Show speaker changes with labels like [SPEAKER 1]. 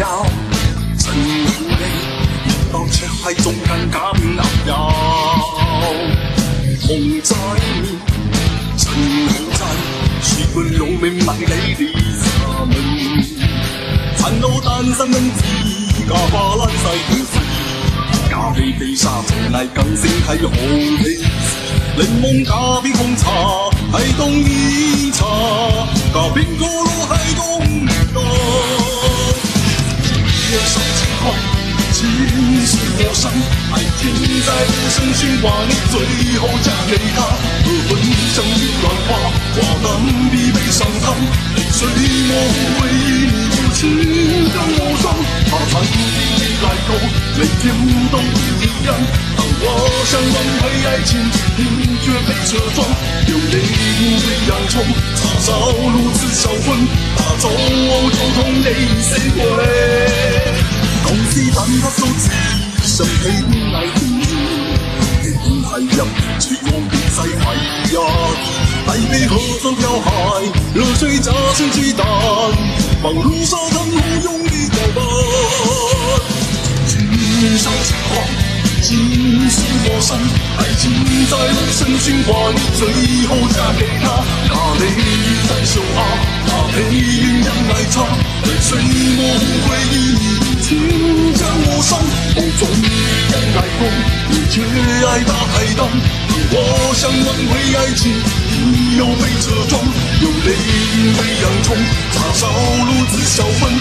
[SPEAKER 1] 真有你，热闹却系仲更加难有。红仔，真好仔，雪般老命问你你心，烦恼单身恩子，家花烂世好事，嫁你地煞从来更胜系好气，柠檬加冰红茶系冬意。年少轻狂。情是陌生，爱情在无声循环，最后嫁给他。和分像一段话，话难比悲伤长，泪水模糊回忆，无情的无双。他曾经来过，每天都不一样。当我想挽回爱情，你。却被车撞，流泪无悔洋葱，叉烧如此销魂，打走就痛泪水回。恭喜但他手指上起爱情，天空太阳，只有比赛海呀，台北河上漂海，热水加上鸡蛋，放入沙滩后用力搅拌。今生情狂，今世陌生，爱情在无声循环，最后嫁给，他泪水模糊回忆。情将我伤，梦中人爱风，你却爱大海荡。我想挽回爱情，你又被车撞，有泪被洋葱，叉烧炉子小分，